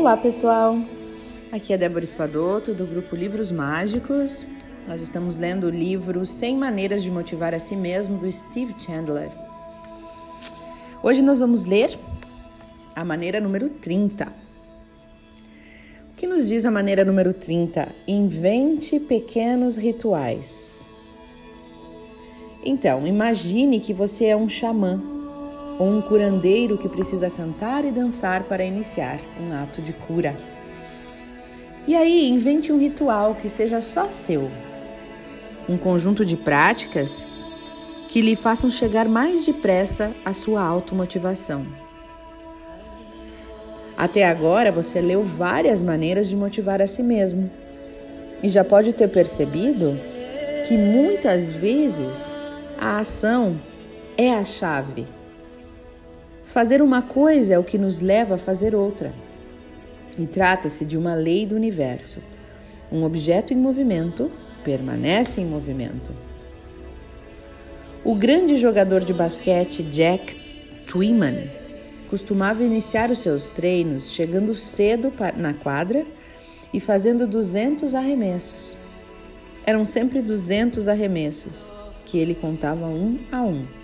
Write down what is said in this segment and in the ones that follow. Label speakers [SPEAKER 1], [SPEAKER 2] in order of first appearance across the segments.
[SPEAKER 1] Olá, pessoal! Aqui é Débora Espadoto, do grupo Livros Mágicos. Nós estamos lendo o livro 100 Maneiras de Motivar a Si Mesmo, do Steve Chandler. Hoje nós vamos ler a maneira número 30. O que nos diz a maneira número 30? Invente pequenos rituais. Então, imagine que você é um xamã ou um curandeiro que precisa cantar e dançar para iniciar um ato de cura. E aí, invente um ritual que seja só seu. Um conjunto de práticas que lhe façam chegar mais depressa à sua automotivação. Até agora você leu várias maneiras de motivar a si mesmo e já pode ter percebido que muitas vezes a ação é a chave Fazer uma coisa é o que nos leva a fazer outra. E trata-se de uma lei do universo. Um objeto em movimento permanece em movimento. O grande jogador de basquete Jack Twyman costumava iniciar os seus treinos chegando cedo na quadra e fazendo 200 arremessos. Eram sempre 200 arremessos que ele contava um a um.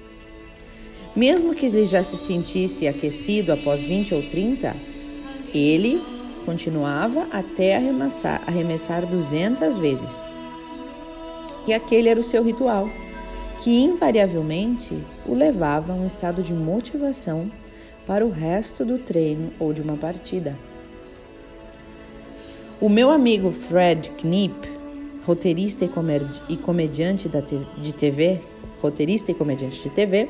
[SPEAKER 1] Mesmo que ele já se sentisse aquecido após 20 ou 30, ele continuava até arremessar, arremessar 200 vezes. E aquele era o seu ritual, que invariavelmente o levava a um estado de motivação para o resto do treino ou de uma partida. O meu amigo Fred Knipp, roteirista e comediante de TV, roteirista e comediante de TV,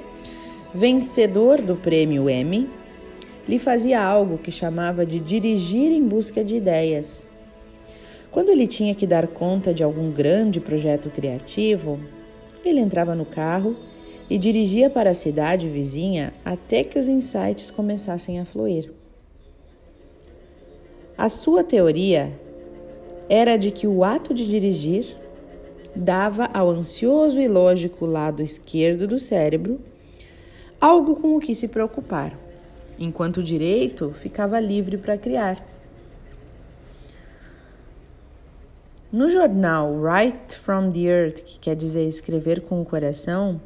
[SPEAKER 1] vencedor do prêmio Emmy, lhe fazia algo que chamava de dirigir em busca de ideias. Quando ele tinha que dar conta de algum grande projeto criativo, ele entrava no carro e dirigia para a cidade vizinha até que os insights começassem a fluir. A sua teoria era de que o ato de dirigir dava ao ansioso e lógico lado esquerdo do cérebro algo com o que se preocupar, enquanto o direito ficava livre para criar. No jornal Write from the Earth, que quer dizer escrever com o coração,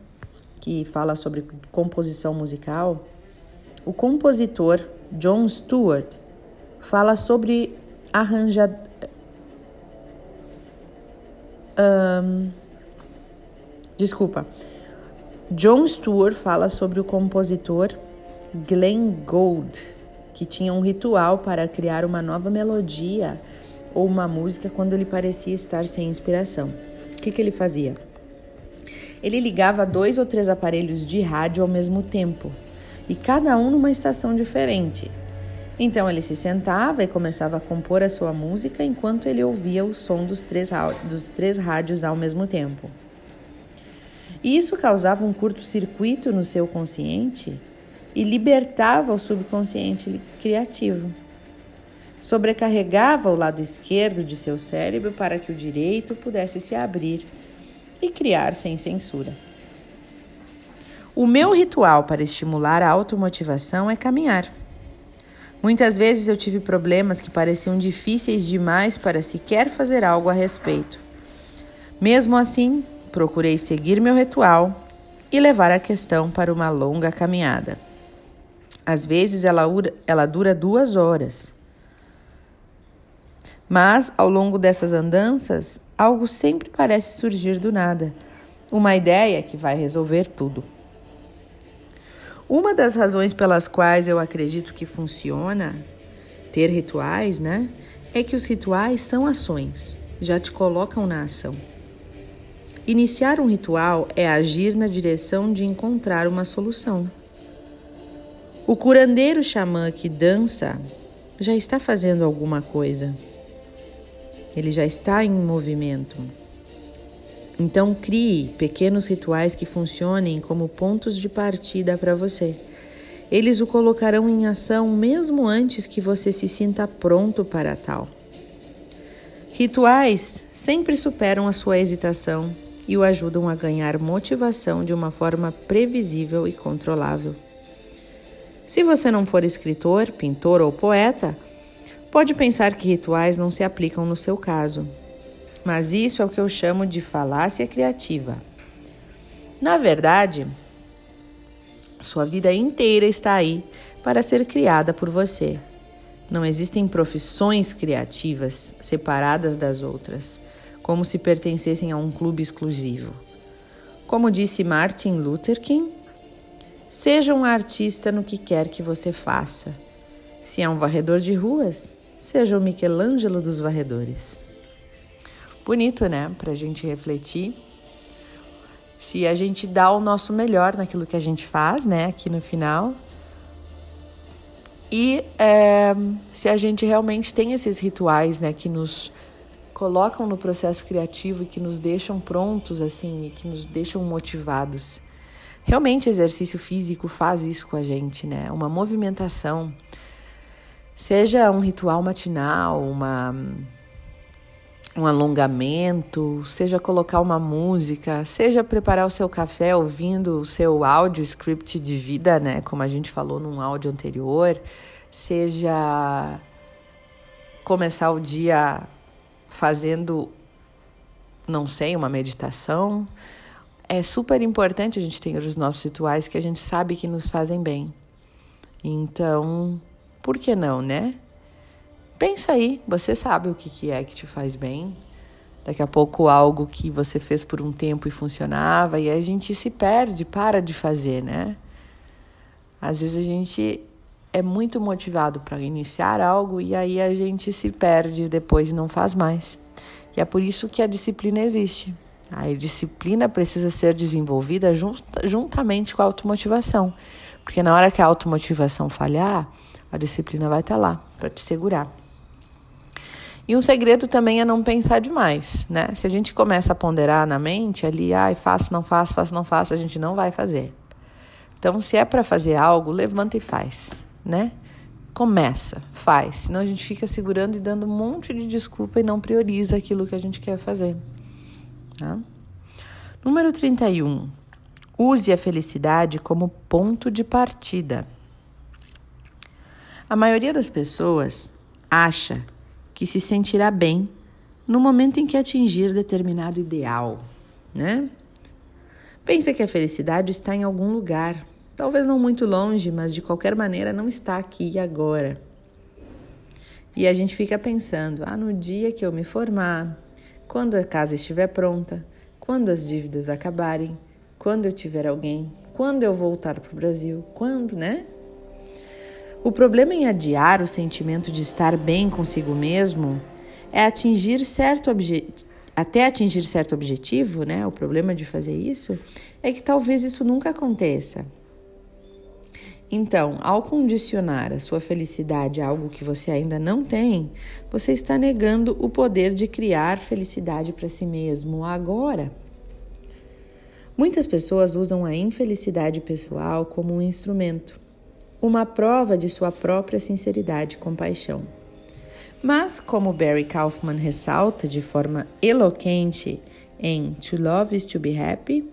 [SPEAKER 1] que fala sobre composição musical, o compositor John Stewart fala sobre arranjar. Um, desculpa. John Stewart fala sobre o compositor Glenn Gould, que tinha um ritual para criar uma nova melodia ou uma música quando ele parecia estar sem inspiração. O que, que ele fazia? Ele ligava dois ou três aparelhos de rádio ao mesmo tempo, e cada um numa estação diferente. Então ele se sentava e começava a compor a sua música enquanto ele ouvia o som dos três, dos três rádios ao mesmo tempo. E isso causava um curto-circuito no seu consciente e libertava o subconsciente criativo. Sobrecarregava o lado esquerdo de seu cérebro para que o direito pudesse se abrir e criar sem censura. O meu ritual para estimular a automotivação é caminhar. Muitas vezes eu tive problemas que pareciam difíceis demais para sequer fazer algo a respeito. Mesmo assim, procurei seguir meu ritual e levar a questão para uma longa caminhada. Às vezes ela, ela dura duas horas. Mas, ao longo dessas andanças, algo sempre parece surgir do nada. Uma ideia que vai resolver tudo. Uma das razões pelas quais eu acredito que funciona ter rituais, né? É que os rituais são ações, já te colocam na ação. Iniciar um ritual é agir na direção de encontrar uma solução. O curandeiro xamã que dança já está fazendo alguma coisa. Ele já está em movimento. Então, crie pequenos rituais que funcionem como pontos de partida para você. Eles o colocarão em ação mesmo antes que você se sinta pronto para tal. Rituais sempre superam a sua hesitação e o ajudam a ganhar motivação de uma forma previsível e controlável. Se você não for escritor, pintor ou poeta, Pode pensar que rituais não se aplicam no seu caso, mas isso é o que eu chamo de falácia criativa. Na verdade, sua vida inteira está aí para ser criada por você. Não existem profissões criativas separadas das outras, como se pertencessem a um clube exclusivo. Como disse Martin Luther King, seja um artista no que quer que você faça. Se é um varredor de ruas, seja o Michelangelo dos varredores. Bonito, né? Para a gente refletir. Se a gente dá o nosso melhor naquilo que a gente faz, né? Aqui no final. E é, se a gente realmente tem esses rituais, né? Que nos colocam no processo criativo e que nos deixam prontos, assim, e que nos deixam motivados. Realmente, exercício físico faz isso com a gente, né? Uma movimentação, seja um ritual matinal, uma um alongamento, seja colocar uma música, seja preparar o seu café ouvindo o seu áudio script de vida, né, como a gente falou num áudio anterior, seja começar o dia fazendo, não sei, uma meditação. É super importante a gente ter os nossos rituais que a gente sabe que nos fazem bem. Então, por que não, né? Pensa aí, você sabe o que, que é que te faz bem. Daqui a pouco algo que você fez por um tempo e funcionava, e a gente se perde, para de fazer, né? Às vezes a gente é muito motivado para iniciar algo e aí a gente se perde depois e não faz mais. E é por isso que a disciplina existe. A disciplina precisa ser desenvolvida juntamente com a automotivação. Porque na hora que a automotivação falhar, a disciplina vai estar tá lá para te segurar. E um segredo também é não pensar demais, né? Se a gente começa a ponderar na mente ali, ai, faço, não faço, faço, não faço, a gente não vai fazer. Então, se é para fazer algo, levanta e faz né? Começa, faz. Senão a gente fica segurando e dando um monte de desculpa e não prioriza aquilo que a gente quer fazer. Tá? Número 31. Use a felicidade como ponto de partida. A maioria das pessoas acha que se sentirá bem no momento em que atingir determinado ideal, né? Pensa que a felicidade está em algum lugar, Talvez não muito longe, mas de qualquer maneira não está aqui agora. E a gente fica pensando: ah, no dia que eu me formar, quando a casa estiver pronta, quando as dívidas acabarem, quando eu tiver alguém, quando eu voltar para o Brasil, quando, né? O problema em adiar o sentimento de estar bem consigo mesmo é atingir certo objetivo até atingir certo objetivo, né? O problema de fazer isso é que talvez isso nunca aconteça. Então, ao condicionar a sua felicidade a algo que você ainda não tem, você está negando o poder de criar felicidade para si mesmo agora. Muitas pessoas usam a infelicidade pessoal como um instrumento, uma prova de sua própria sinceridade e compaixão. Mas, como Barry Kaufman ressalta de forma eloquente em To Love is to Be Happy,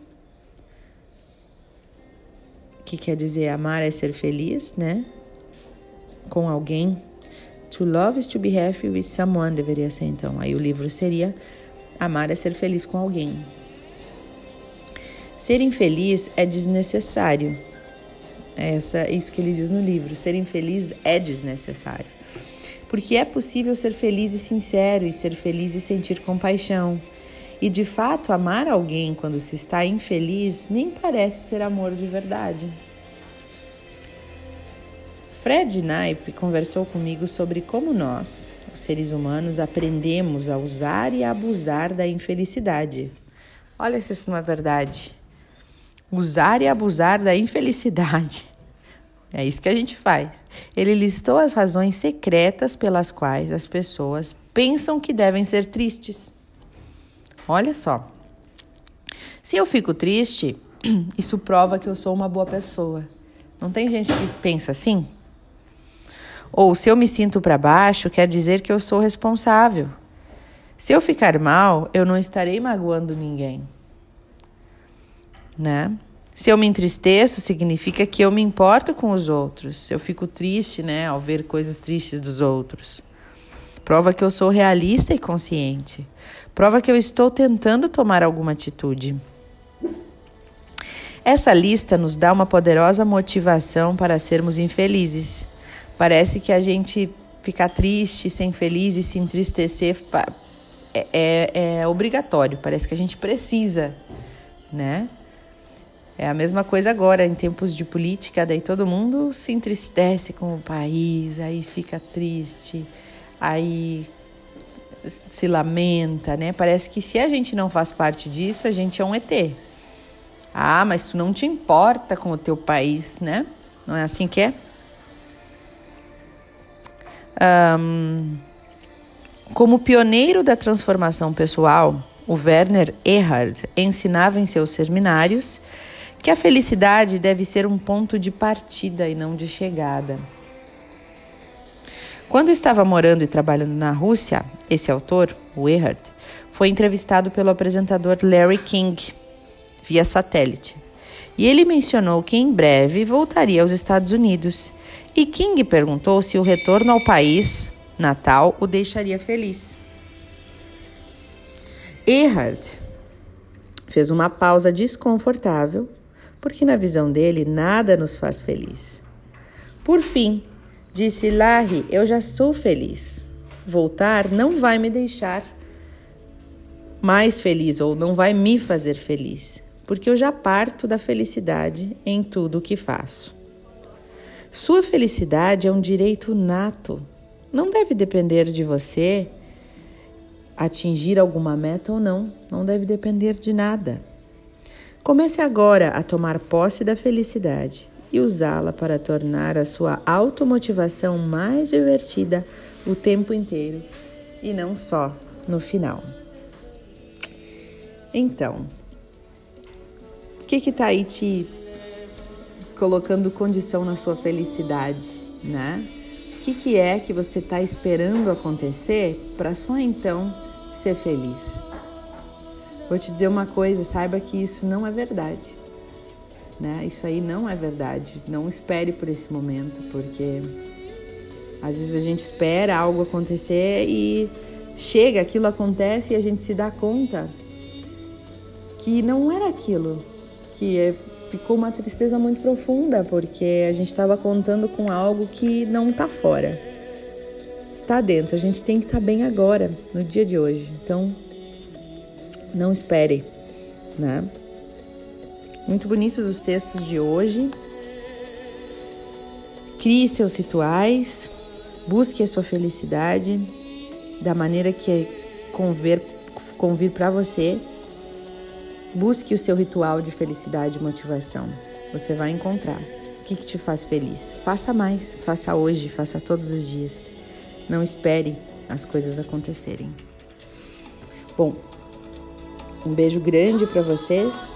[SPEAKER 1] que quer dizer amar é ser feliz, né? Com alguém. To love is to be happy with someone, deveria ser então. Aí o livro seria Amar é ser feliz com alguém. Ser infeliz é desnecessário. É essa, isso que ele diz no livro. Ser infeliz é desnecessário. Porque é possível ser feliz e sincero, e ser feliz e sentir compaixão. E de fato, amar alguém quando se está infeliz nem parece ser amor de verdade. Fred Knipe conversou comigo sobre como nós, os seres humanos, aprendemos a usar e a abusar da infelicidade. Olha se isso não é verdade. Usar e abusar da infelicidade. É isso que a gente faz. Ele listou as razões secretas pelas quais as pessoas pensam que devem ser tristes. Olha só. Se eu fico triste, isso prova que eu sou uma boa pessoa. Não tem gente que pensa assim? Ou se eu me sinto para baixo, quer dizer que eu sou responsável. Se eu ficar mal, eu não estarei magoando ninguém. Né? Se eu me entristeço, significa que eu me importo com os outros. Eu fico triste, né, ao ver coisas tristes dos outros. Prova que eu sou realista e consciente. Prova que eu estou tentando tomar alguma atitude. Essa lista nos dá uma poderosa motivação para sermos infelizes. Parece que a gente ficar triste, ser infeliz e se entristecer é, é, é obrigatório. Parece que a gente precisa, né? É a mesma coisa agora, em tempos de política, daí todo mundo se entristece com o país, aí fica triste, aí se lamenta, né? Parece que se a gente não faz parte disso, a gente é um ET. Ah, mas tu não te importa com o teu país, né? Não é assim que é? Um, como pioneiro da transformação pessoal, o Werner Erhard ensinava em seus seminários que a felicidade deve ser um ponto de partida e não de chegada. Quando estava morando e trabalhando na Rússia, esse autor, o Erhard, foi entrevistado pelo apresentador Larry King via satélite. E ele mencionou que em breve voltaria aos Estados Unidos. E King perguntou se o retorno ao país natal o deixaria feliz. Erhard fez uma pausa desconfortável, porque na visão dele nada nos faz feliz. Por fim, Disse Larry: Eu já sou feliz. Voltar não vai me deixar mais feliz ou não vai me fazer feliz, porque eu já parto da felicidade em tudo o que faço. Sua felicidade é um direito nato. Não deve depender de você atingir alguma meta ou não. Não deve depender de nada. Comece agora a tomar posse da felicidade e usá-la para tornar a sua automotivação mais divertida o tempo inteiro e não só no final. Então, o que que tá aí te colocando condição na sua felicidade, né? O que que é que você está esperando acontecer para só então ser feliz? Vou te dizer uma coisa, saiba que isso não é verdade. Né? Isso aí não é verdade. Não espere por esse momento, porque às vezes a gente espera algo acontecer e chega, aquilo acontece e a gente se dá conta que não era aquilo, que é, ficou uma tristeza muito profunda, porque a gente estava contando com algo que não está fora, está dentro. A gente tem que estar tá bem agora, no dia de hoje. Então, não espere, né? Muito bonitos os textos de hoje. Crie seus rituais, busque a sua felicidade da maneira que convir, convir para você. Busque o seu ritual de felicidade e motivação. Você vai encontrar o que, que te faz feliz. Faça mais, faça hoje, faça todos os dias. Não espere as coisas acontecerem. Bom, um beijo grande para vocês